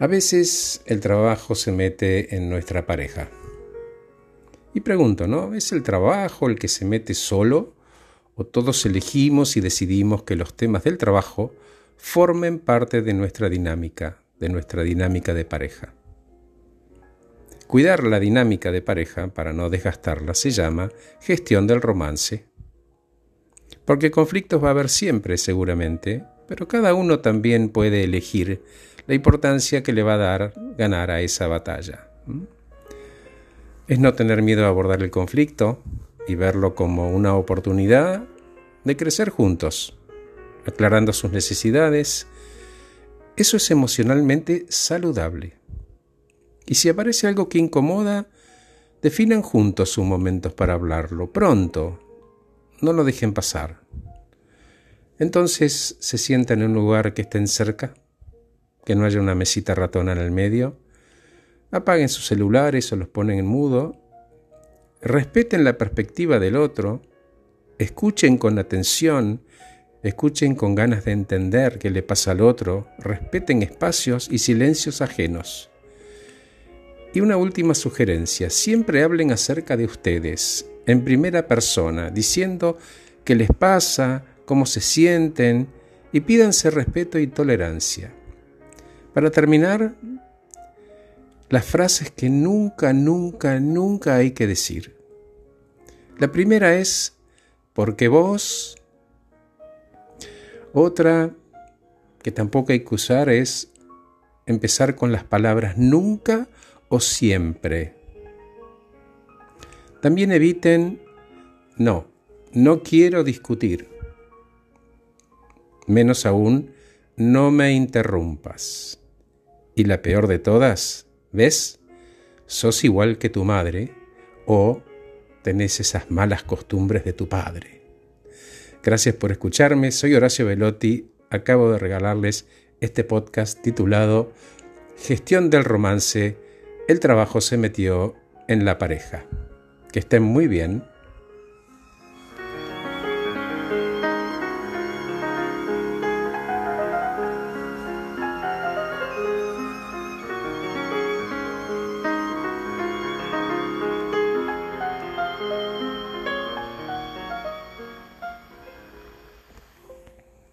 A veces el trabajo se mete en nuestra pareja. Y pregunto, ¿no? ¿Es el trabajo el que se mete solo? ¿O todos elegimos y decidimos que los temas del trabajo formen parte de nuestra dinámica, de nuestra dinámica de pareja? Cuidar la dinámica de pareja para no desgastarla se llama gestión del romance. Porque conflictos va a haber siempre, seguramente, pero cada uno también puede elegir la importancia que le va a dar ganar a esa batalla. Es no tener miedo a abordar el conflicto y verlo como una oportunidad de crecer juntos, aclarando sus necesidades. Eso es emocionalmente saludable. Y si aparece algo que incomoda, definan juntos sus momentos para hablarlo, pronto. No lo dejen pasar. Entonces se sientan en un lugar que estén cerca que no haya una mesita ratona en el medio, apaguen sus celulares o los ponen en mudo, respeten la perspectiva del otro, escuchen con atención, escuchen con ganas de entender qué le pasa al otro, respeten espacios y silencios ajenos. Y una última sugerencia, siempre hablen acerca de ustedes, en primera persona, diciendo qué les pasa, cómo se sienten, y pídanse respeto y tolerancia. Para terminar, las frases que nunca, nunca, nunca hay que decir. La primera es, porque vos. Otra que tampoco hay que usar es empezar con las palabras nunca o siempre. También eviten, no, no quiero discutir. Menos aún, no me interrumpas. Y la peor de todas, ¿ves? Sos igual que tu madre o tenés esas malas costumbres de tu padre. Gracias por escucharme, soy Horacio Velotti, acabo de regalarles este podcast titulado Gestión del romance, el trabajo se metió en la pareja. Que estén muy bien